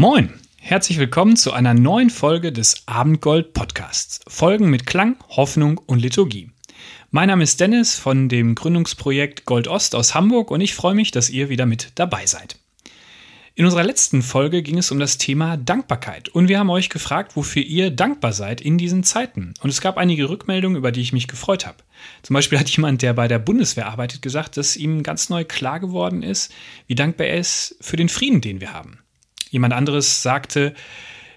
Moin, herzlich willkommen zu einer neuen Folge des Abendgold Podcasts. Folgen mit Klang, Hoffnung und Liturgie. Mein Name ist Dennis von dem Gründungsprojekt Gold Ost aus Hamburg und ich freue mich, dass ihr wieder mit dabei seid. In unserer letzten Folge ging es um das Thema Dankbarkeit und wir haben euch gefragt, wofür ihr dankbar seid in diesen Zeiten. Und es gab einige Rückmeldungen, über die ich mich gefreut habe. Zum Beispiel hat jemand, der bei der Bundeswehr arbeitet, gesagt, dass ihm ganz neu klar geworden ist, wie dankbar er ist für den Frieden, den wir haben. Jemand anderes sagte,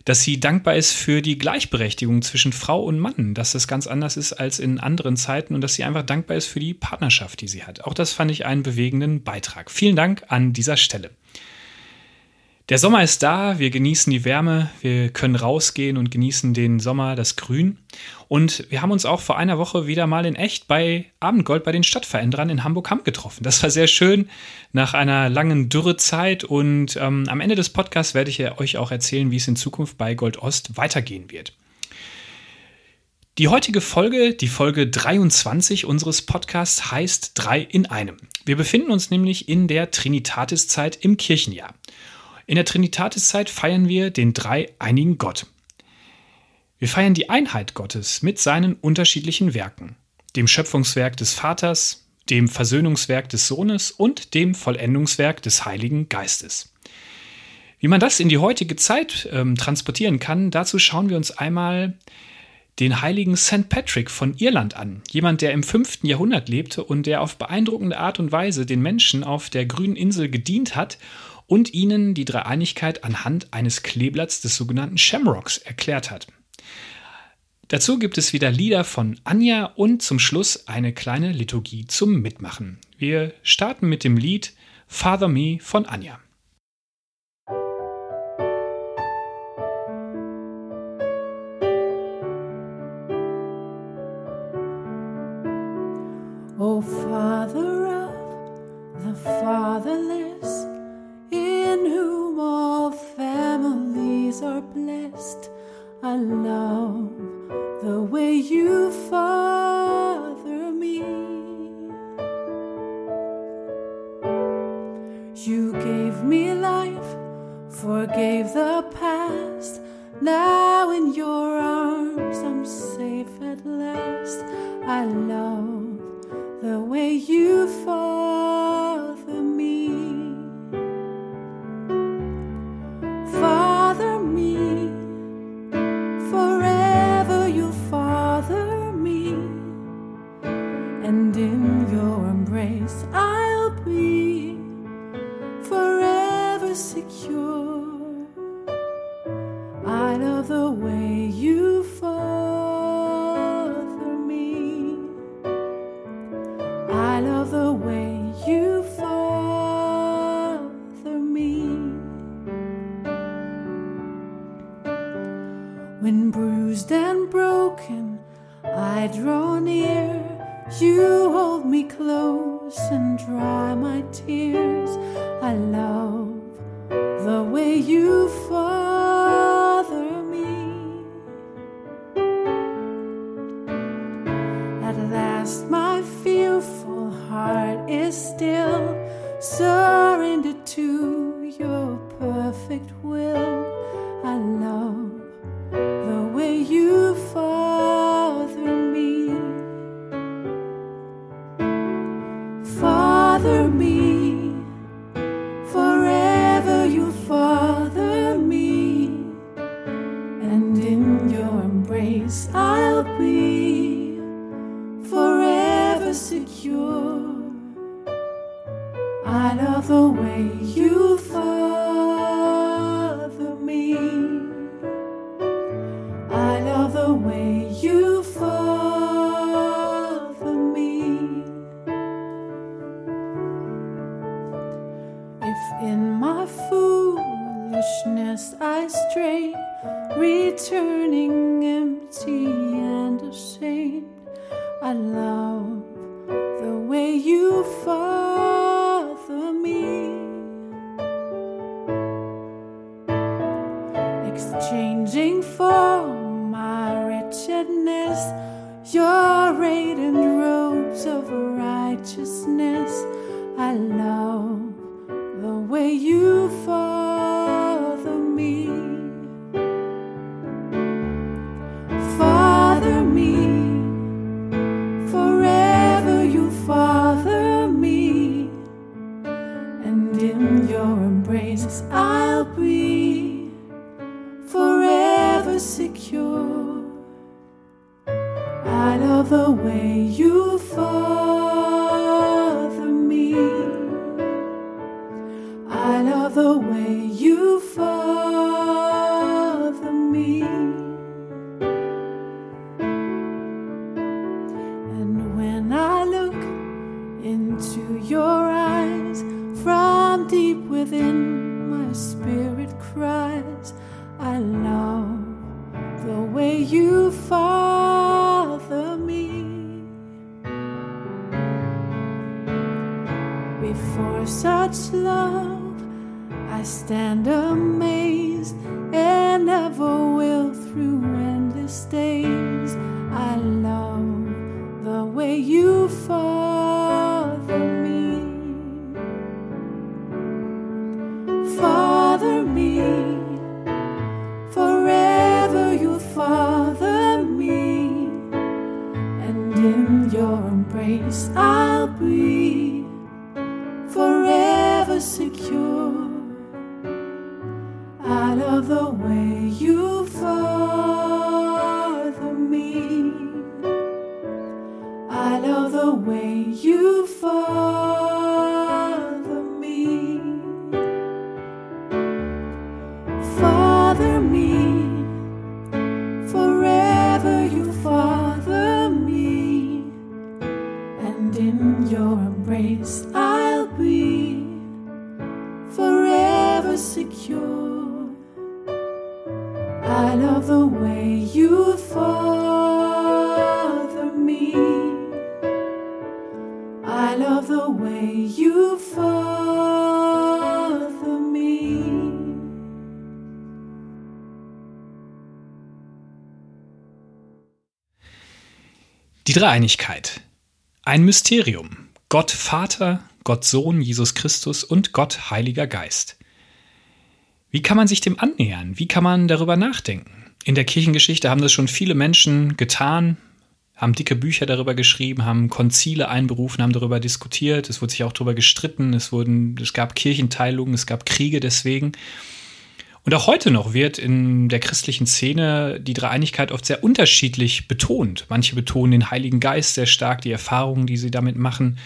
dass sie dankbar ist für die Gleichberechtigung zwischen Frau und Mann, dass das ganz anders ist als in anderen Zeiten und dass sie einfach dankbar ist für die Partnerschaft, die sie hat. Auch das fand ich einen bewegenden Beitrag. Vielen Dank an dieser Stelle. Der Sommer ist da, wir genießen die Wärme, wir können rausgehen und genießen den Sommer, das Grün. Und wir haben uns auch vor einer Woche wieder mal in echt bei Abendgold bei den Stadtveränderern in Hamburg-Hamm getroffen. Das war sehr schön nach einer langen Dürrezeit und ähm, am Ende des Podcasts werde ich euch auch erzählen, wie es in Zukunft bei Gold Ost weitergehen wird. Die heutige Folge, die Folge 23 unseres Podcasts, heißt Drei in einem. Wir befinden uns nämlich in der Trinitatiszeit im Kirchenjahr. In der Trinitatiszeit feiern wir den dreieinigen Gott. Wir feiern die Einheit Gottes mit seinen unterschiedlichen Werken, dem Schöpfungswerk des Vaters, dem Versöhnungswerk des Sohnes und dem Vollendungswerk des Heiligen Geistes. Wie man das in die heutige Zeit ähm, transportieren kann, dazu schauen wir uns einmal den heiligen St. Patrick von Irland an. Jemand, der im 5. Jahrhundert lebte und der auf beeindruckende Art und Weise den Menschen auf der grünen Insel gedient hat und ihnen die Dreieinigkeit anhand eines Kleeblatts des sogenannten Shamrocks erklärt hat. Dazu gibt es wieder Lieder von Anja und zum Schluss eine kleine Liturgie zum Mitmachen. Wir starten mit dem Lied Father Me von Anja. Blessed. I love the way you father me. You gave me life, forgave the past. Now in your arms I'm safe at last. I love memories. I Die Dreieinigkeit. Ein Mysterium. Gott Vater, Gott Sohn, Jesus Christus und Gott Heiliger Geist. Wie kann man sich dem annähern? Wie kann man darüber nachdenken? In der Kirchengeschichte haben das schon viele Menschen getan, haben dicke Bücher darüber geschrieben, haben Konzile einberufen, haben darüber diskutiert. Es wurde sich auch darüber gestritten. Es, wurden, es gab Kirchenteilungen, es gab Kriege deswegen. Und auch heute noch wird in der christlichen Szene die Dreieinigkeit oft sehr unterschiedlich betont. Manche betonen den Heiligen Geist sehr stark, die Erfahrungen, die sie damit machen.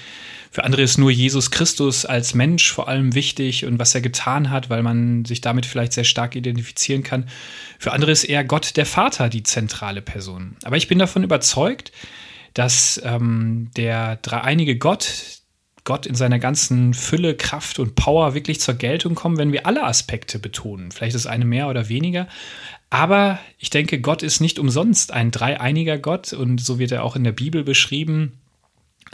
Für andere ist nur Jesus Christus als Mensch vor allem wichtig und was er getan hat, weil man sich damit vielleicht sehr stark identifizieren kann. Für andere ist eher Gott der Vater die zentrale Person. Aber ich bin davon überzeugt, dass ähm, der dreieinige Gott, Gott in seiner ganzen Fülle, Kraft und Power wirklich zur Geltung kommen, wenn wir alle Aspekte betonen. Vielleicht ist eine mehr oder weniger. Aber ich denke, Gott ist nicht umsonst ein dreieiniger Gott und so wird er auch in der Bibel beschrieben.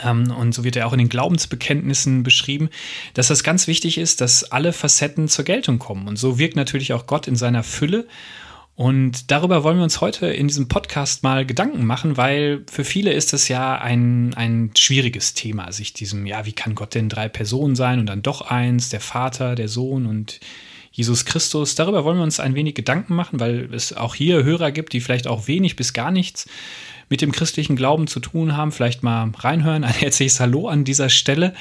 Ähm, und so wird er auch in den Glaubensbekenntnissen beschrieben, dass das ganz wichtig ist, dass alle Facetten zur Geltung kommen. Und so wirkt natürlich auch Gott in seiner Fülle. Und darüber wollen wir uns heute in diesem Podcast mal Gedanken machen, weil für viele ist es ja ein, ein schwieriges Thema, sich diesem, ja, wie kann Gott denn drei Personen sein und dann doch eins, der Vater, der Sohn und Jesus Christus. Darüber wollen wir uns ein wenig Gedanken machen, weil es auch hier Hörer gibt, die vielleicht auch wenig bis gar nichts mit dem christlichen Glauben zu tun haben. Vielleicht mal reinhören. Ein herzliches Hallo an dieser Stelle.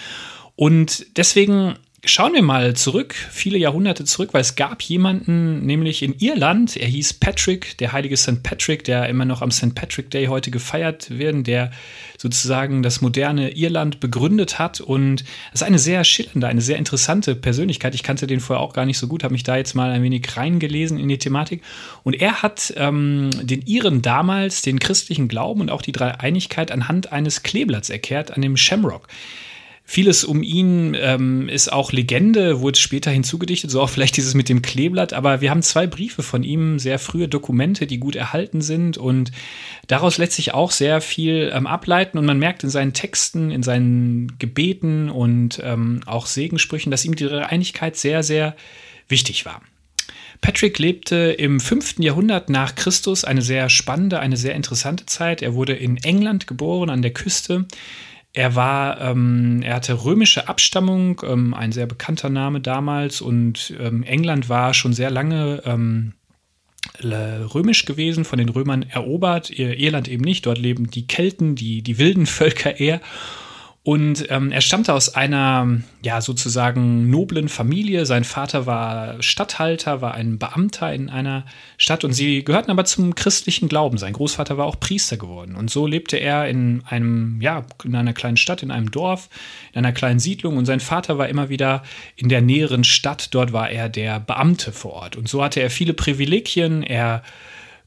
Und deswegen Schauen wir mal zurück, viele Jahrhunderte zurück, weil es gab jemanden, nämlich in Irland, er hieß Patrick, der heilige St. Patrick, der immer noch am St. Patrick Day heute gefeiert werden, der sozusagen das moderne Irland begründet hat. Und das ist eine sehr schillernde, eine sehr interessante Persönlichkeit. Ich kannte den vorher auch gar nicht so gut, habe mich da jetzt mal ein wenig reingelesen in die Thematik. Und er hat ähm, den Iren damals den christlichen Glauben und auch die Dreieinigkeit anhand eines Kleeblatts erklärt, an dem Shamrock. Vieles um ihn ähm, ist auch Legende, wurde später hinzugedichtet, so auch vielleicht dieses mit dem Kleeblatt. Aber wir haben zwei Briefe von ihm, sehr frühe Dokumente, die gut erhalten sind. Und daraus lässt sich auch sehr viel ähm, ableiten. Und man merkt in seinen Texten, in seinen Gebeten und ähm, auch Segensprüchen, dass ihm die Einigkeit sehr, sehr wichtig war. Patrick lebte im 5. Jahrhundert nach Christus, eine sehr spannende, eine sehr interessante Zeit. Er wurde in England geboren, an der Küste. Er war, ähm, er hatte römische Abstammung, ähm, ein sehr bekannter Name damals, und ähm, England war schon sehr lange ähm, römisch gewesen, von den Römern erobert, Irland eben nicht. Dort leben die Kelten, die, die wilden Völker eher. Und ähm, er stammte aus einer, ja, sozusagen noblen Familie. Sein Vater war Statthalter, war ein Beamter in einer Stadt und sie gehörten aber zum christlichen Glauben. Sein Großvater war auch Priester geworden. Und so lebte er in einem, ja, in einer kleinen Stadt, in einem Dorf, in einer kleinen Siedlung. Und sein Vater war immer wieder in der näheren Stadt. Dort war er der Beamte vor Ort. Und so hatte er viele Privilegien. Er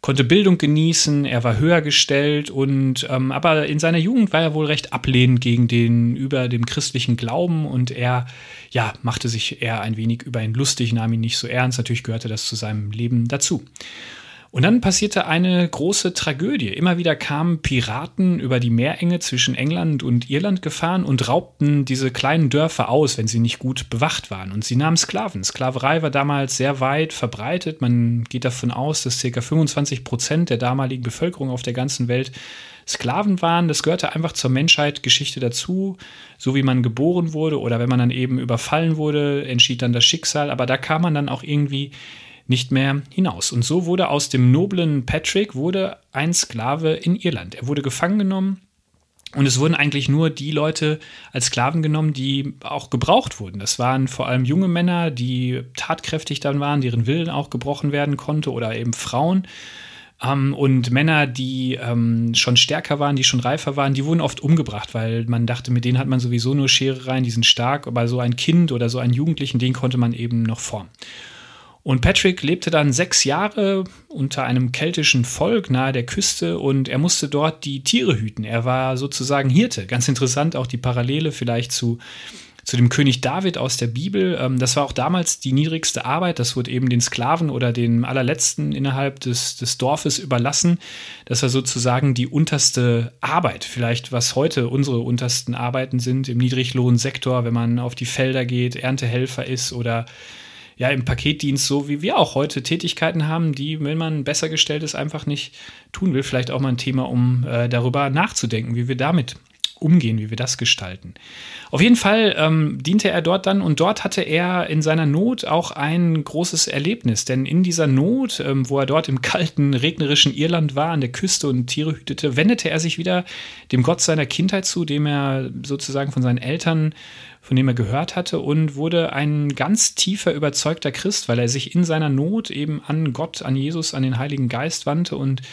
konnte Bildung genießen, er war höher gestellt und ähm, aber in seiner Jugend war er wohl recht ablehnend gegen den über dem christlichen Glauben und er ja machte sich eher ein wenig über ihn lustig, nahm ihn nicht so ernst. Natürlich gehörte das zu seinem Leben dazu. Und dann passierte eine große Tragödie. Immer wieder kamen Piraten über die Meerenge zwischen England und Irland gefahren und raubten diese kleinen Dörfer aus, wenn sie nicht gut bewacht waren. Und sie nahmen Sklaven. Sklaverei war damals sehr weit verbreitet. Man geht davon aus, dass ca. 25 Prozent der damaligen Bevölkerung auf der ganzen Welt Sklaven waren. Das gehörte einfach zur Menschheitsgeschichte dazu, so wie man geboren wurde oder wenn man dann eben überfallen wurde, entschied dann das Schicksal. Aber da kam man dann auch irgendwie nicht mehr hinaus. Und so wurde aus dem noblen Patrick wurde ein Sklave in Irland. Er wurde gefangen genommen und es wurden eigentlich nur die Leute als Sklaven genommen, die auch gebraucht wurden. Das waren vor allem junge Männer, die tatkräftig dann waren, deren Willen auch gebrochen werden konnte oder eben Frauen. Ähm, und Männer, die ähm, schon stärker waren, die schon reifer waren, die wurden oft umgebracht, weil man dachte, mit denen hat man sowieso nur Schere rein, die sind stark, aber so ein Kind oder so einen Jugendlichen, den konnte man eben noch formen. Und Patrick lebte dann sechs Jahre unter einem keltischen Volk nahe der Küste und er musste dort die Tiere hüten. Er war sozusagen Hirte. Ganz interessant auch die Parallele vielleicht zu, zu dem König David aus der Bibel. Ähm, das war auch damals die niedrigste Arbeit. Das wurde eben den Sklaven oder den allerletzten innerhalb des, des Dorfes überlassen. Das war sozusagen die unterste Arbeit. Vielleicht was heute unsere untersten Arbeiten sind im Niedriglohnsektor, wenn man auf die Felder geht, Erntehelfer ist oder ja im Paketdienst so, wie wir auch heute Tätigkeiten haben, die, wenn man besser gestellt ist, einfach nicht tun will. Vielleicht auch mal ein Thema, um äh, darüber nachzudenken, wie wir damit umgehen, wie wir das gestalten. Auf jeden Fall ähm, diente er dort dann und dort hatte er in seiner Not auch ein großes Erlebnis, denn in dieser Not, ähm, wo er dort im kalten, regnerischen Irland war, an der Küste und Tiere hütete, wendete er sich wieder dem Gott seiner Kindheit zu, dem er sozusagen von seinen Eltern von dem er gehört hatte und wurde ein ganz tiefer überzeugter Christ, weil er sich in seiner Not eben an Gott, an Jesus, an den Heiligen Geist wandte und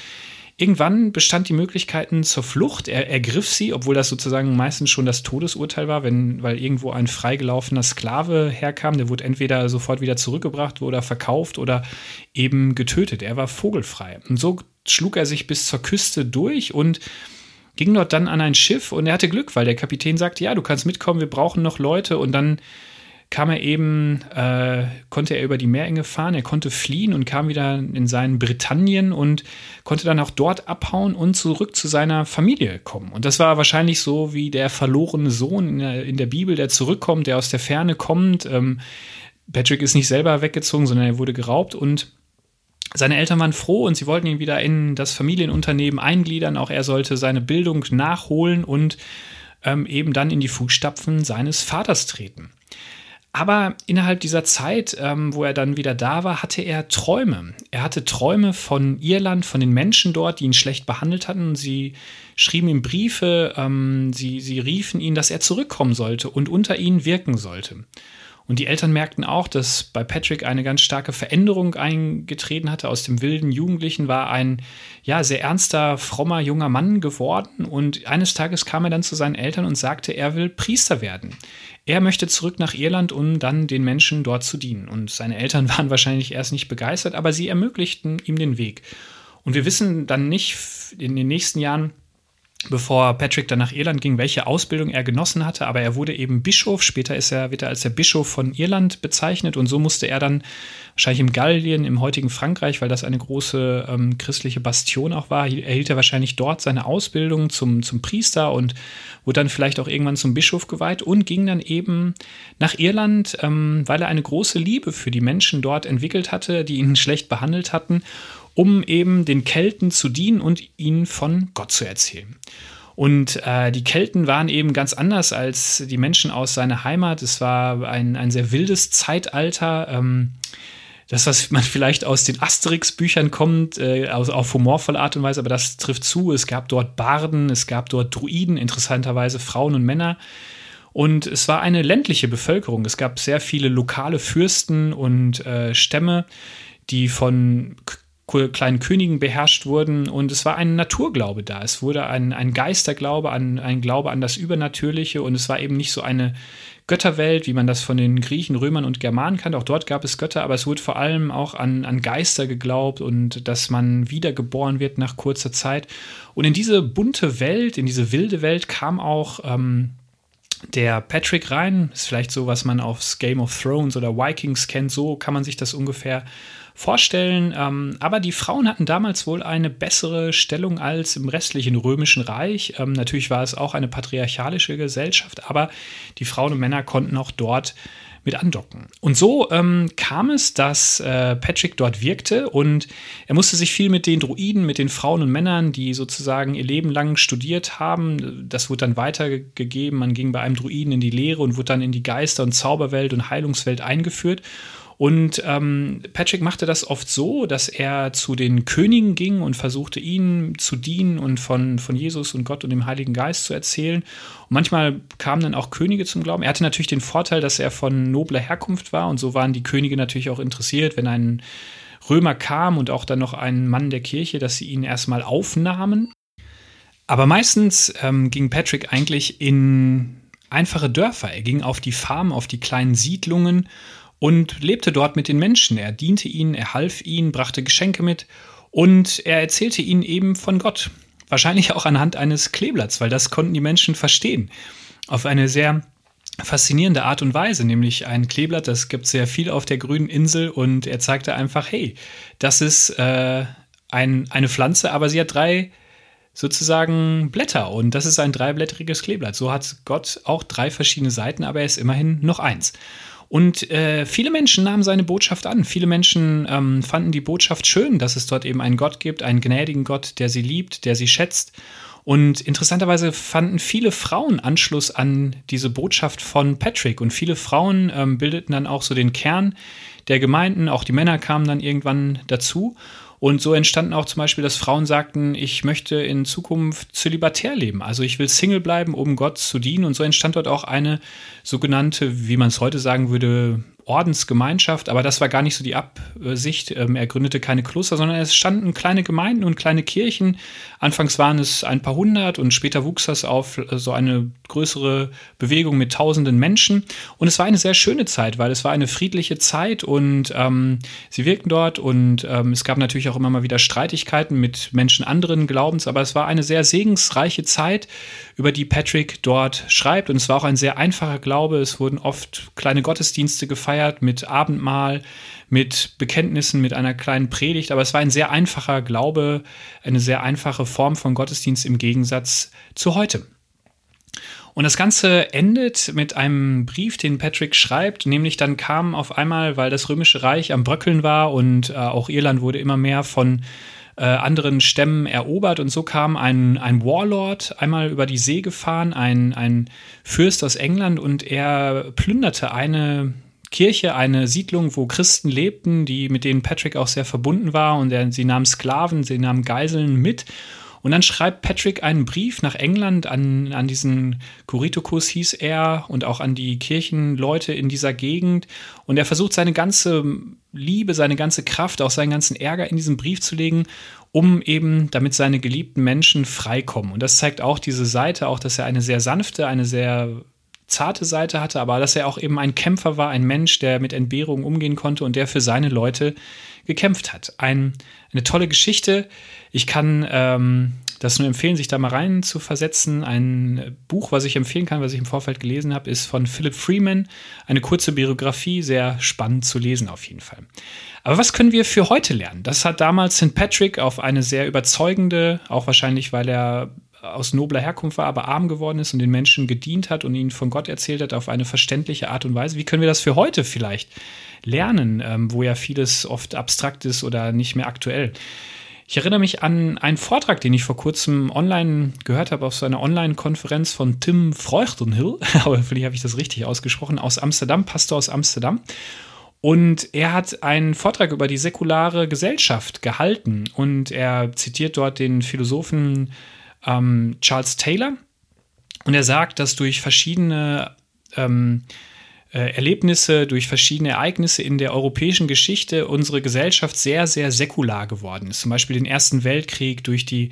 Irgendwann bestand die Möglichkeiten zur Flucht. Er ergriff sie, obwohl das sozusagen meistens schon das Todesurteil war, wenn, weil irgendwo ein freigelaufener Sklave herkam. Der wurde entweder sofort wieder zurückgebracht oder verkauft oder eben getötet. Er war vogelfrei. Und so schlug er sich bis zur Küste durch und ging dort dann an ein Schiff und er hatte Glück, weil der Kapitän sagte, ja, du kannst mitkommen, wir brauchen noch Leute und dann kam er eben, äh, konnte er über die Meerenge fahren, er konnte fliehen und kam wieder in seinen Britannien und konnte dann auch dort abhauen und zurück zu seiner Familie kommen. Und das war wahrscheinlich so wie der verlorene Sohn in der, in der Bibel, der zurückkommt, der aus der Ferne kommt. Ähm, Patrick ist nicht selber weggezogen, sondern er wurde geraubt und seine Eltern waren froh und sie wollten ihn wieder in das Familienunternehmen eingliedern. Auch er sollte seine Bildung nachholen und ähm, eben dann in die Fußstapfen seines Vaters treten. Aber innerhalb dieser Zeit, ähm, wo er dann wieder da war, hatte er Träume. Er hatte Träume von Irland, von den Menschen dort, die ihn schlecht behandelt hatten. Sie schrieben ihm Briefe, ähm, sie, sie riefen ihn, dass er zurückkommen sollte und unter ihnen wirken sollte. Und die Eltern merkten auch, dass bei Patrick eine ganz starke Veränderung eingetreten hatte. Aus dem wilden Jugendlichen war ein ja, sehr ernster, frommer junger Mann geworden. Und eines Tages kam er dann zu seinen Eltern und sagte, er will Priester werden. Er möchte zurück nach Irland, um dann den Menschen dort zu dienen. Und seine Eltern waren wahrscheinlich erst nicht begeistert, aber sie ermöglichten ihm den Weg. Und wir wissen dann nicht in den nächsten Jahren, bevor Patrick dann nach Irland ging, welche Ausbildung er genossen hatte, aber er wurde eben Bischof. Später ist er, wird er als der Bischof von Irland bezeichnet. Und so musste er dann wahrscheinlich im Gallien, im heutigen Frankreich, weil das eine große ähm, christliche Bastion auch war, erhielt er wahrscheinlich dort seine Ausbildung zum, zum Priester und wurde dann vielleicht auch irgendwann zum Bischof geweiht und ging dann eben nach Irland, ähm, weil er eine große Liebe für die Menschen dort entwickelt hatte, die ihn schlecht behandelt hatten um eben den Kelten zu dienen und ihnen von Gott zu erzählen. Und äh, die Kelten waren eben ganz anders als die Menschen aus seiner Heimat. Es war ein, ein sehr wildes Zeitalter. Ähm, das, was man vielleicht aus den Asterix-Büchern kommt, äh, auf humorvolle Art und Weise, aber das trifft zu. Es gab dort Barden, es gab dort Druiden, interessanterweise Frauen und Männer. Und es war eine ländliche Bevölkerung. Es gab sehr viele lokale Fürsten und äh, Stämme, die von kleinen Königen beherrscht wurden und es war ein Naturglaube da. Es wurde ein, ein Geisterglaube, an, ein Glaube an das Übernatürliche und es war eben nicht so eine Götterwelt, wie man das von den Griechen, Römern und Germanen kannte. Auch dort gab es Götter, aber es wurde vor allem auch an, an Geister geglaubt und dass man wiedergeboren wird nach kurzer Zeit. Und in diese bunte Welt, in diese wilde Welt kam auch ähm, der Patrick rein. Ist vielleicht so, was man aufs Game of Thrones oder Vikings kennt. So kann man sich das ungefähr vorstellen. Ähm, aber die Frauen hatten damals wohl eine bessere Stellung als im restlichen römischen Reich. Ähm, natürlich war es auch eine patriarchalische Gesellschaft, aber die Frauen und Männer konnten auch dort mit andocken. Und so ähm, kam es, dass äh, Patrick dort wirkte und er musste sich viel mit den Druiden, mit den Frauen und Männern, die sozusagen ihr Leben lang studiert haben, das wurde dann weitergegeben. Man ging bei einem Druiden in die Lehre und wurde dann in die Geister- und Zauberwelt und Heilungswelt eingeführt. Und ähm, Patrick machte das oft so, dass er zu den Königen ging und versuchte, ihnen zu dienen und von, von Jesus und Gott und dem Heiligen Geist zu erzählen. Und manchmal kamen dann auch Könige zum Glauben. Er hatte natürlich den Vorteil, dass er von nobler Herkunft war und so waren die Könige natürlich auch interessiert, wenn ein Römer kam und auch dann noch ein Mann der Kirche, dass sie ihn erstmal aufnahmen. Aber meistens ähm, ging Patrick eigentlich in einfache Dörfer. Er ging auf die Farmen, auf die kleinen Siedlungen und lebte dort mit den Menschen. Er diente ihnen, er half ihnen, brachte Geschenke mit und er erzählte ihnen eben von Gott. Wahrscheinlich auch anhand eines Kleeblatts, weil das konnten die Menschen verstehen. Auf eine sehr faszinierende Art und Weise, nämlich ein Kleeblatt, das gibt sehr viel auf der grünen Insel und er zeigte einfach, hey, das ist äh, ein, eine Pflanze, aber sie hat drei sozusagen Blätter und das ist ein dreiblättriges Kleeblatt. So hat Gott auch drei verschiedene Seiten, aber er ist immerhin noch eins. Und äh, viele Menschen nahmen seine Botschaft an. Viele Menschen ähm, fanden die Botschaft schön, dass es dort eben einen Gott gibt, einen gnädigen Gott, der sie liebt, der sie schätzt. Und interessanterweise fanden viele Frauen Anschluss an diese Botschaft von Patrick. Und viele Frauen ähm, bildeten dann auch so den Kern der Gemeinden. Auch die Männer kamen dann irgendwann dazu. Und so entstanden auch zum Beispiel, dass Frauen sagten, ich möchte in Zukunft zölibatär leben. Also ich will Single bleiben, um Gott zu dienen. Und so entstand dort auch eine sogenannte, wie man es heute sagen würde, Ordensgemeinschaft, aber das war gar nicht so die Absicht. Ähm, er gründete keine Kloster, sondern es standen kleine Gemeinden und kleine Kirchen. Anfangs waren es ein paar hundert und später wuchs das auf äh, so eine größere Bewegung mit tausenden Menschen. Und es war eine sehr schöne Zeit, weil es war eine friedliche Zeit und ähm, sie wirkten dort und ähm, es gab natürlich auch immer mal wieder Streitigkeiten mit Menschen anderen Glaubens, aber es war eine sehr segensreiche Zeit, über die Patrick dort schreibt. Und es war auch ein sehr einfacher Glaube. Es wurden oft kleine Gottesdienste gefeiert mit Abendmahl, mit Bekenntnissen, mit einer kleinen Predigt. Aber es war ein sehr einfacher Glaube, eine sehr einfache Form von Gottesdienst im Gegensatz zu heute. Und das Ganze endet mit einem Brief, den Patrick schreibt, nämlich dann kam auf einmal, weil das Römische Reich am Bröckeln war und äh, auch Irland wurde immer mehr von äh, anderen Stämmen erobert. Und so kam ein, ein Warlord einmal über die See gefahren, ein, ein Fürst aus England. Und er plünderte eine Kirche, eine Siedlung, wo Christen lebten, die mit denen Patrick auch sehr verbunden war. Und er, sie nahmen Sklaven, sie nahmen Geiseln mit und dann schreibt Patrick einen Brief nach England an, an diesen Curritucus hieß er und auch an die Kirchenleute in dieser Gegend. Und er versucht seine ganze Liebe, seine ganze Kraft, auch seinen ganzen Ärger in diesen Brief zu legen, um eben, damit seine geliebten Menschen freikommen. Und das zeigt auch diese Seite, auch dass er eine sehr sanfte, eine sehr zarte Seite hatte, aber dass er auch eben ein Kämpfer war, ein Mensch, der mit Entbehrungen umgehen konnte und der für seine Leute gekämpft hat. Ein, eine tolle Geschichte. Ich kann ähm, das nur empfehlen, sich da mal rein zu versetzen. Ein Buch, was ich empfehlen kann, was ich im Vorfeld gelesen habe, ist von Philip Freeman. Eine kurze Biografie, sehr spannend zu lesen auf jeden Fall. Aber was können wir für heute lernen? Das hat damals St. Patrick auf eine sehr überzeugende, auch wahrscheinlich, weil er aus nobler Herkunft war, aber arm geworden ist und den Menschen gedient hat und ihnen von Gott erzählt hat auf eine verständliche Art und Weise. Wie können wir das für heute vielleicht lernen, ähm, wo ja vieles oft abstrakt ist oder nicht mehr aktuell? Ich erinnere mich an einen Vortrag, den ich vor kurzem online gehört habe auf so einer Online-Konferenz von Tim Freuchtenhill, aber vielleicht habe ich das richtig ausgesprochen, aus Amsterdam, Pastor aus Amsterdam. Und er hat einen Vortrag über die säkulare Gesellschaft gehalten. Und er zitiert dort den Philosophen ähm, Charles Taylor. Und er sagt, dass durch verschiedene ähm, äh, Erlebnisse, durch verschiedene Ereignisse in der europäischen Geschichte unsere Gesellschaft sehr, sehr säkular geworden ist. Zum Beispiel den Ersten Weltkrieg, durch die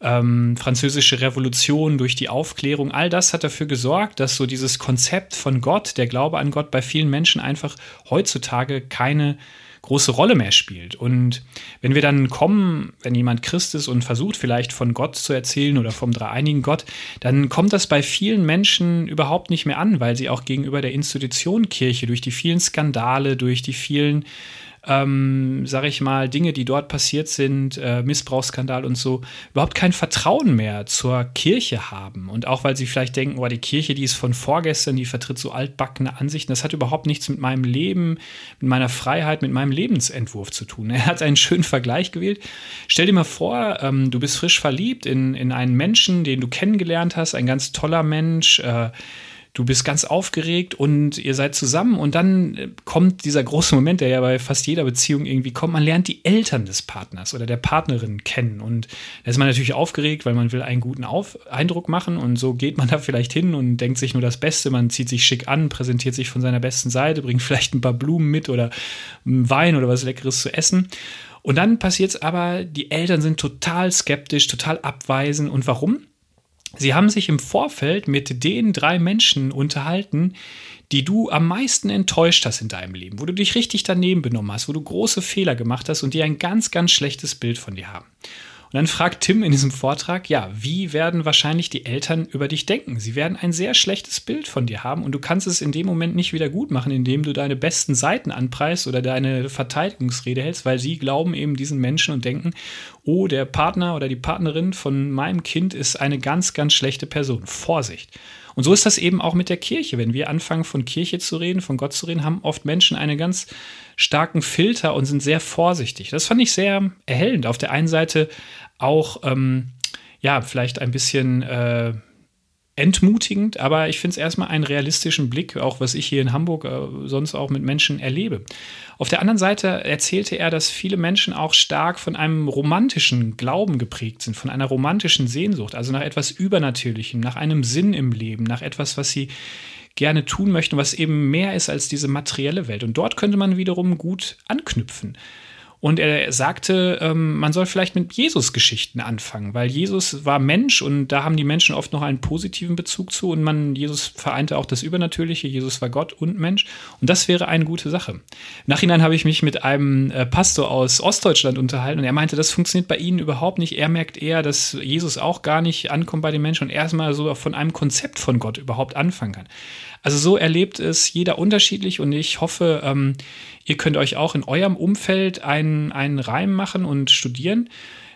ähm, französische Revolution, durch die Aufklärung, all das hat dafür gesorgt, dass so dieses Konzept von Gott, der Glaube an Gott bei vielen Menschen einfach heutzutage keine große Rolle mehr spielt. Und wenn wir dann kommen, wenn jemand Christ ist und versucht vielleicht von Gott zu erzählen oder vom dreieinigen Gott, dann kommt das bei vielen Menschen überhaupt nicht mehr an, weil sie auch gegenüber der Institution Kirche durch die vielen Skandale, durch die vielen ähm, sage ich mal, Dinge, die dort passiert sind, äh, Missbrauchsskandal und so, überhaupt kein Vertrauen mehr zur Kirche haben. Und auch weil sie vielleicht denken, oh, die Kirche, die ist von vorgestern, die vertritt so altbackene Ansichten, das hat überhaupt nichts mit meinem Leben, mit meiner Freiheit, mit meinem Lebensentwurf zu tun. Er hat einen schönen Vergleich gewählt. Stell dir mal vor, ähm, du bist frisch verliebt in, in einen Menschen, den du kennengelernt hast, ein ganz toller Mensch, äh, du bist ganz aufgeregt und ihr seid zusammen und dann äh, kommt dieser große Moment, der ja bei fast jeder Beziehung irgendwie kommt, man lernt die Eltern des Partners oder der Partnerin kennen und da ist man natürlich aufgeregt, weil man will einen guten Auf Eindruck machen und so geht man da vielleicht hin und denkt sich nur das Beste, man zieht sich schick an, präsentiert sich von seiner besten Seite, bringt vielleicht ein paar Blumen mit oder Wein oder was Leckeres zu essen. Und dann passiert es aber, die Eltern sind total skeptisch, total abweisend. Und warum? Sie haben sich im Vorfeld mit den drei Menschen unterhalten, die du am meisten enttäuscht hast in deinem Leben, wo du dich richtig daneben benommen hast, wo du große Fehler gemacht hast und die ein ganz, ganz schlechtes Bild von dir haben. Und dann fragt Tim in diesem Vortrag, ja, wie werden wahrscheinlich die Eltern über dich denken? Sie werden ein sehr schlechtes Bild von dir haben und du kannst es in dem Moment nicht wieder gut machen, indem du deine besten Seiten anpreist oder deine Verteidigungsrede hältst, weil sie glauben eben diesen Menschen und denken, oh, der Partner oder die Partnerin von meinem Kind ist eine ganz, ganz schlechte Person. Vorsicht. Und so ist das eben auch mit der Kirche. Wenn wir anfangen, von Kirche zu reden, von Gott zu reden, haben oft Menschen einen ganz starken Filter und sind sehr vorsichtig. Das fand ich sehr erhellend. Auf der einen Seite auch, ähm, ja, vielleicht ein bisschen äh, entmutigend, aber ich finde es erstmal einen realistischen Blick, auch was ich hier in Hamburg äh, sonst auch mit Menschen erlebe. Auf der anderen Seite erzählte er, dass viele Menschen auch stark von einem romantischen Glauben geprägt sind, von einer romantischen Sehnsucht, also nach etwas Übernatürlichem, nach einem Sinn im Leben, nach etwas, was sie gerne tun möchten, was eben mehr ist als diese materielle Welt. Und dort könnte man wiederum gut anknüpfen. Und er sagte, ähm, man soll vielleicht mit Jesus-Geschichten anfangen, weil Jesus war Mensch und da haben die Menschen oft noch einen positiven Bezug zu und man, Jesus vereinte auch das Übernatürliche, Jesus war Gott und Mensch und das wäre eine gute Sache. Nachhinein habe ich mich mit einem äh, Pastor aus Ostdeutschland unterhalten und er meinte, das funktioniert bei ihnen überhaupt nicht. Er merkt eher, dass Jesus auch gar nicht ankommt bei den Menschen und erstmal so von einem Konzept von Gott überhaupt anfangen kann. Also so erlebt es jeder unterschiedlich und ich hoffe, ähm, ihr könnt euch auch in eurem Umfeld einen, einen Reim machen und studieren,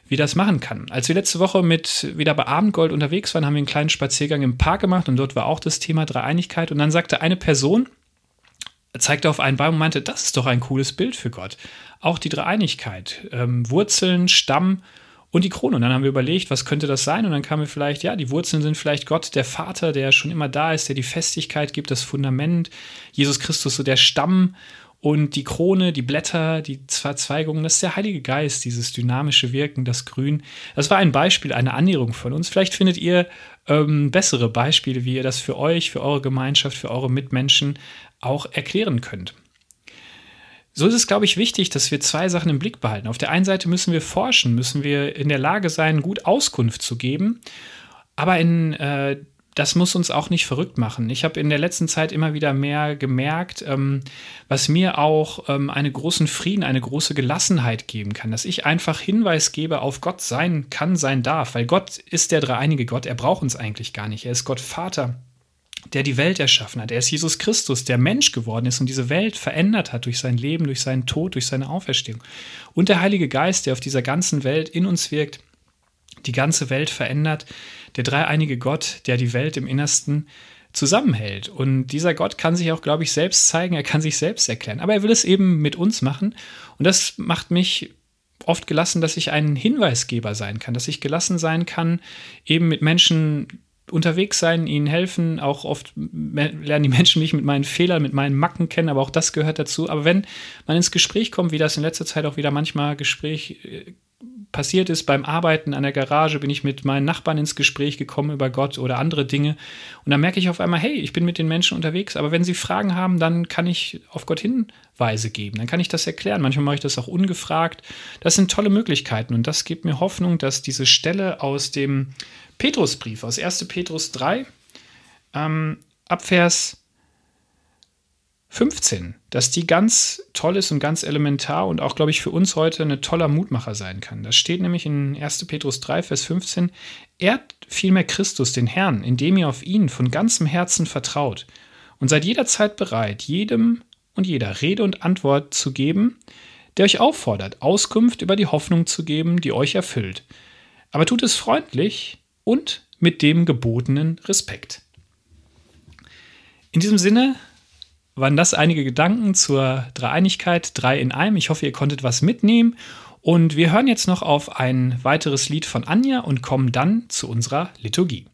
wie das machen kann. Als wir letzte Woche mit wieder bei Abendgold unterwegs waren, haben wir einen kleinen Spaziergang im Park gemacht und dort war auch das Thema Dreieinigkeit und dann sagte eine Person, zeigte auf einen Baum und meinte, das ist doch ein cooles Bild für Gott. Auch die Dreieinigkeit, ähm, Wurzeln, Stamm und die Krone. Und dann haben wir überlegt, was könnte das sein? Und dann kamen wir vielleicht, ja, die Wurzeln sind vielleicht Gott, der Vater, der schon immer da ist, der die Festigkeit gibt, das Fundament, Jesus Christus, so der Stamm und die Krone, die Blätter, die Verzweigungen, das ist der Heilige Geist, dieses dynamische Wirken, das Grün. Das war ein Beispiel, eine Annäherung von uns. Vielleicht findet ihr ähm, bessere Beispiele, wie ihr das für euch, für eure Gemeinschaft, für eure Mitmenschen auch erklären könnt. So ist es, glaube ich, wichtig, dass wir zwei Sachen im Blick behalten. Auf der einen Seite müssen wir forschen, müssen wir in der Lage sein, gut Auskunft zu geben, aber in, äh, das muss uns auch nicht verrückt machen. Ich habe in der letzten Zeit immer wieder mehr gemerkt, ähm, was mir auch ähm, einen großen Frieden, eine große Gelassenheit geben kann, dass ich einfach Hinweis gebe auf Gott sein kann, sein darf, weil Gott ist der dreieinige Gott, er braucht uns eigentlich gar nicht. Er ist Gott Vater, der die Welt erschaffen hat. Er ist Jesus Christus, der Mensch geworden ist und diese Welt verändert hat durch sein Leben, durch seinen Tod, durch seine Auferstehung. Und der Heilige Geist, der auf dieser ganzen Welt in uns wirkt, die ganze Welt verändert. Der dreieinige Gott, der die Welt im Innersten zusammenhält. Und dieser Gott kann sich auch, glaube ich, selbst zeigen, er kann sich selbst erklären. Aber er will es eben mit uns machen. Und das macht mich oft gelassen, dass ich ein Hinweisgeber sein kann, dass ich gelassen sein kann, eben mit Menschen unterwegs sein, ihnen helfen. Auch oft lernen die Menschen mich mit meinen Fehlern, mit meinen Macken kennen, aber auch das gehört dazu. Aber wenn man ins Gespräch kommt, wie das in letzter Zeit auch wieder manchmal Gespräch äh, passiert ist beim Arbeiten an der Garage, bin ich mit meinen Nachbarn ins Gespräch gekommen über Gott oder andere Dinge. Und dann merke ich auf einmal, hey, ich bin mit den Menschen unterwegs, aber wenn sie Fragen haben, dann kann ich auf Gott Hinweise geben. Dann kann ich das erklären. Manchmal mache ich das auch ungefragt. Das sind tolle Möglichkeiten und das gibt mir Hoffnung, dass diese Stelle aus dem Petrusbrief, aus 1. Petrus 3, ähm, Abvers 15, dass die ganz toll ist und ganz elementar und auch, glaube ich, für uns heute ein toller Mutmacher sein kann. Das steht nämlich in 1. Petrus 3, Vers 15. Ehrt vielmehr Christus, den Herrn, indem ihr auf ihn von ganzem Herzen vertraut und seid jederzeit bereit, jedem und jeder Rede und Antwort zu geben, der euch auffordert, Auskunft über die Hoffnung zu geben, die euch erfüllt. Aber tut es freundlich und mit dem gebotenen Respekt. In diesem Sinne waren das einige Gedanken zur Dreieinigkeit, drei in einem. Ich hoffe, ihr konntet was mitnehmen. Und wir hören jetzt noch auf ein weiteres Lied von Anja und kommen dann zu unserer Liturgie.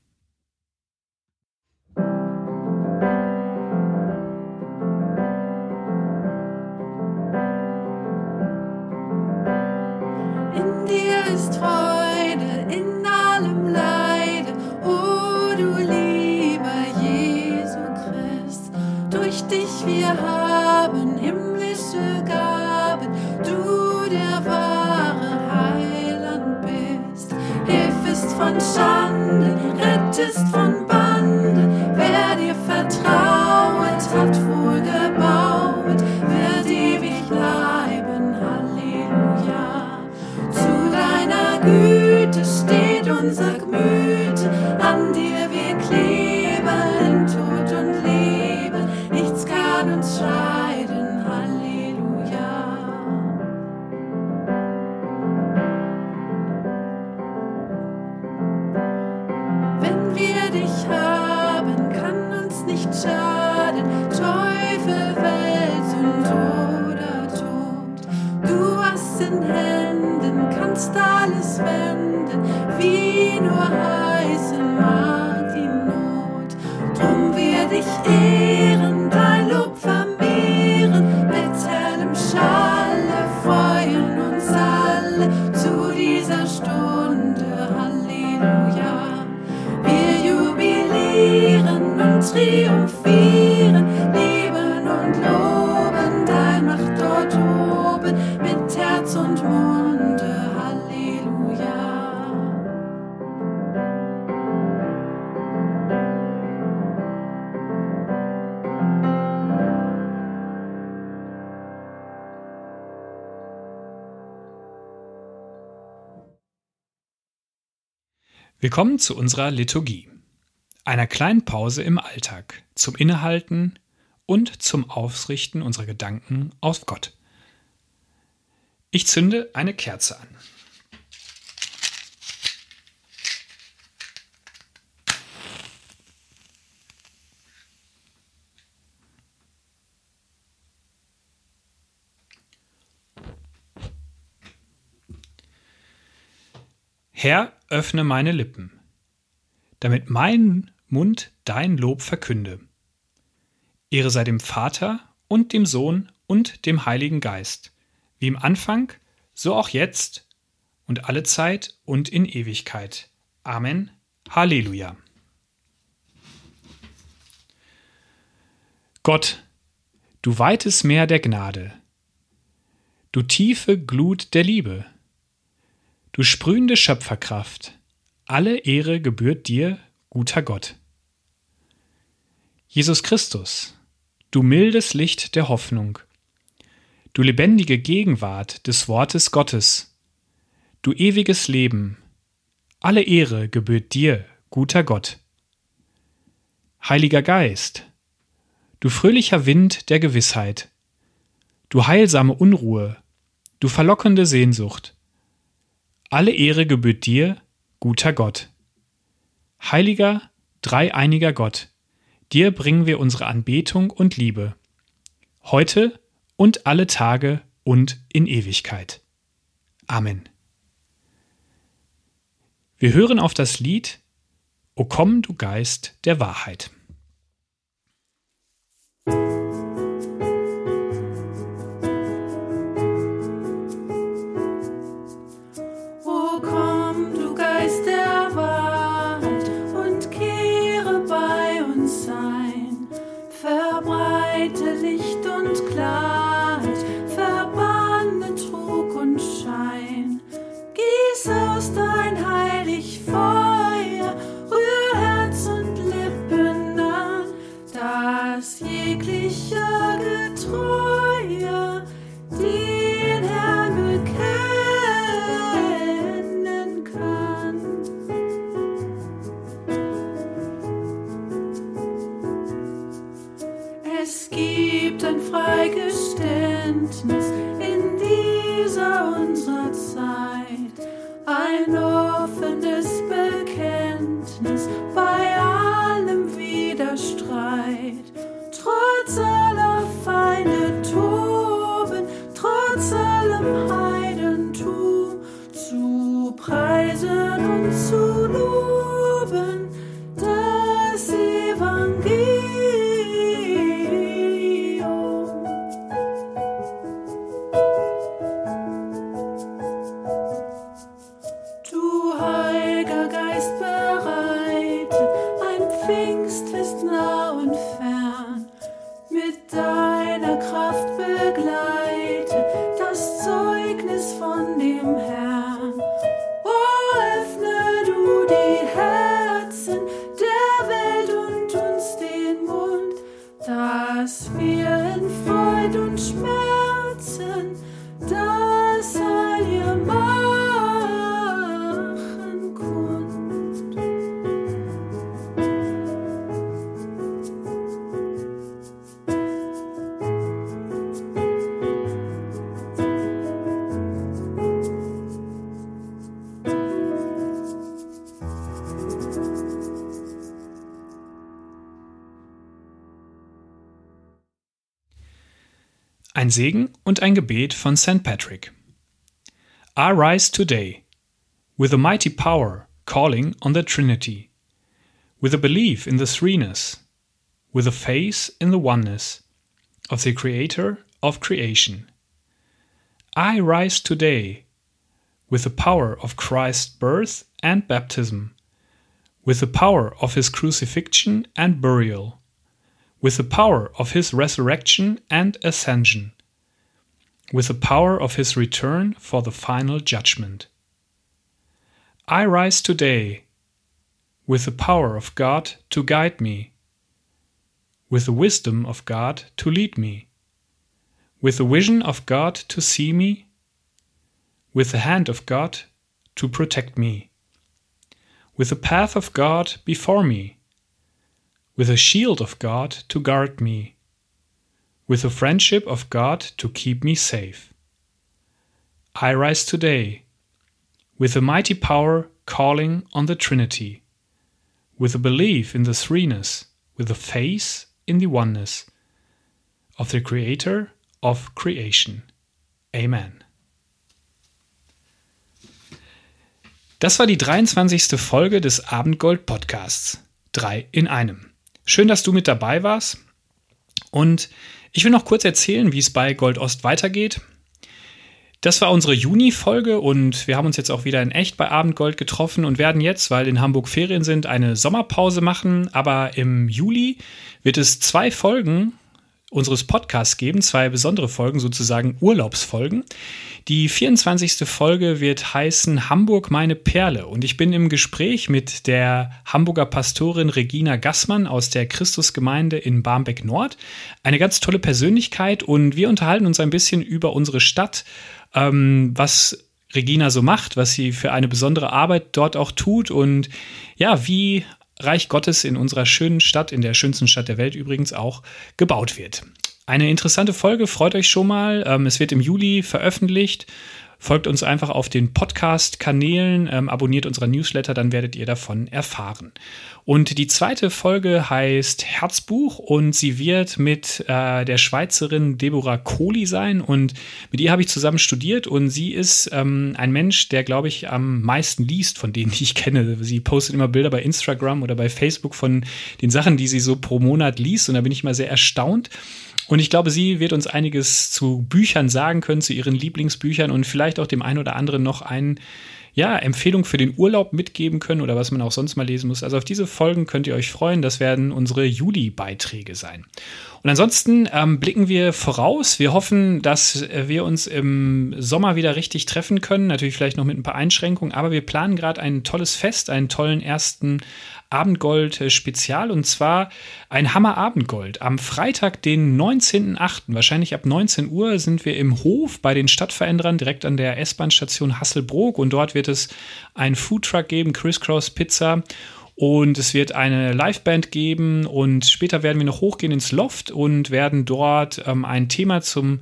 und Schande rettest Willkommen zu unserer Liturgie, einer kleinen Pause im Alltag zum Innehalten und zum Ausrichten unserer Gedanken auf Gott. Ich zünde eine Kerze an. Herr, öffne meine Lippen, damit mein Mund dein Lob verkünde. Ehre sei dem Vater und dem Sohn und dem Heiligen Geist, wie im Anfang, so auch jetzt und alle Zeit und in Ewigkeit. Amen. Halleluja. Gott, du weites Meer der Gnade, du tiefe Glut der Liebe, Du sprühende Schöpferkraft, alle Ehre gebührt dir, guter Gott. Jesus Christus, du mildes Licht der Hoffnung, du lebendige Gegenwart des Wortes Gottes, du ewiges Leben, alle Ehre gebührt dir, guter Gott. Heiliger Geist, du fröhlicher Wind der Gewissheit, du heilsame Unruhe, du verlockende Sehnsucht, alle Ehre gebührt dir, guter Gott. Heiliger, dreieiniger Gott, dir bringen wir unsere Anbetung und Liebe, heute und alle Tage und in Ewigkeit. Amen. Wir hören auf das Lied O komm, du Geist der Wahrheit. Segen und ein Gebet von St. Patrick. I rise today with a mighty power calling on the Trinity, with a belief in the threeness, with a faith in the oneness of the Creator of creation. I rise today with the power of Christ's birth and baptism, with the power of his crucifixion and burial, with the power of his resurrection and ascension, with the power of his return for the final judgment. I rise today with the power of God to guide me, with the wisdom of God to lead me, with the vision of God to see me, with the hand of God to protect me, with the path of God before me with the shield of God to guard me, with the friendship of God to keep me safe. I rise today with a mighty power calling on the Trinity, with a belief in the threeness, with a faith in the oneness of the Creator of creation. Amen. Das war die 23. Folge des Abendgold Podcasts. Drei in einem. Schön, dass du mit dabei warst. Und ich will noch kurz erzählen, wie es bei Gold Ost weitergeht. Das war unsere Juni-Folge und wir haben uns jetzt auch wieder in echt bei Abendgold getroffen und werden jetzt, weil in Hamburg Ferien sind, eine Sommerpause machen. Aber im Juli wird es zwei Folgen unseres Podcasts geben, zwei besondere Folgen, sozusagen Urlaubsfolgen. Die 24. Folge wird heißen Hamburg meine Perle und ich bin im Gespräch mit der Hamburger Pastorin Regina Gassmann aus der Christusgemeinde in Barmbek Nord. Eine ganz tolle Persönlichkeit und wir unterhalten uns ein bisschen über unsere Stadt, ähm, was Regina so macht, was sie für eine besondere Arbeit dort auch tut und ja, wie Reich Gottes in unserer schönen Stadt, in der schönsten Stadt der Welt übrigens auch, gebaut wird. Eine interessante Folge, freut euch schon mal. Ähm, es wird im Juli veröffentlicht. Folgt uns einfach auf den Podcast-Kanälen, ähm, abonniert unsere Newsletter, dann werdet ihr davon erfahren. Und die zweite Folge heißt Herzbuch und sie wird mit äh, der Schweizerin Deborah Kohli sein und mit ihr habe ich zusammen studiert und sie ist ähm, ein Mensch, der glaube ich am meisten liest von denen, die ich kenne. Sie postet immer Bilder bei Instagram oder bei Facebook von den Sachen, die sie so pro Monat liest und da bin ich mal sehr erstaunt. Und ich glaube, sie wird uns einiges zu Büchern sagen können, zu ihren Lieblingsbüchern und vielleicht auch dem einen oder anderen noch einen ja, Empfehlung für den Urlaub mitgeben können oder was man auch sonst mal lesen muss. Also auf diese Folgen könnt ihr euch freuen. Das werden unsere Juli-Beiträge sein. Und ansonsten ähm, blicken wir voraus. Wir hoffen, dass wir uns im Sommer wieder richtig treffen können. Natürlich vielleicht noch mit ein paar Einschränkungen, aber wir planen gerade ein tolles Fest, einen tollen ersten Abendgold-Spezial und zwar ein Hammer-Abendgold. Am Freitag, den 19.08., wahrscheinlich ab 19 Uhr, sind wir im Hof bei den Stadtveränderern direkt an der S-Bahn-Station Hasselbrook und dort wird es einen Foodtruck geben, Crisscross Pizza. Und es wird eine Liveband geben und später werden wir noch hochgehen ins Loft und werden dort ähm, ein Thema zum äh,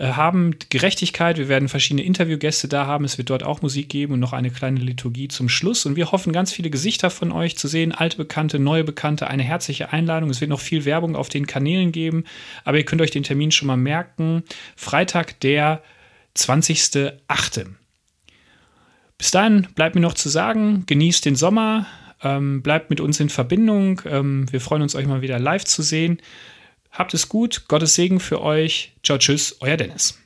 haben Gerechtigkeit. Wir werden verschiedene Interviewgäste da haben. Es wird dort auch Musik geben und noch eine kleine Liturgie zum Schluss. Und wir hoffen, ganz viele Gesichter von euch zu sehen. Alte Bekannte, neue Bekannte, eine herzliche Einladung. Es wird noch viel Werbung auf den Kanälen geben. Aber ihr könnt euch den Termin schon mal merken. Freitag, der 20.08. Bis dahin bleibt mir noch zu sagen, genießt den Sommer, ähm, bleibt mit uns in Verbindung. Ähm, wir freuen uns, euch mal wieder live zu sehen. Habt es gut, Gottes Segen für euch. Ciao, tschüss, euer Dennis.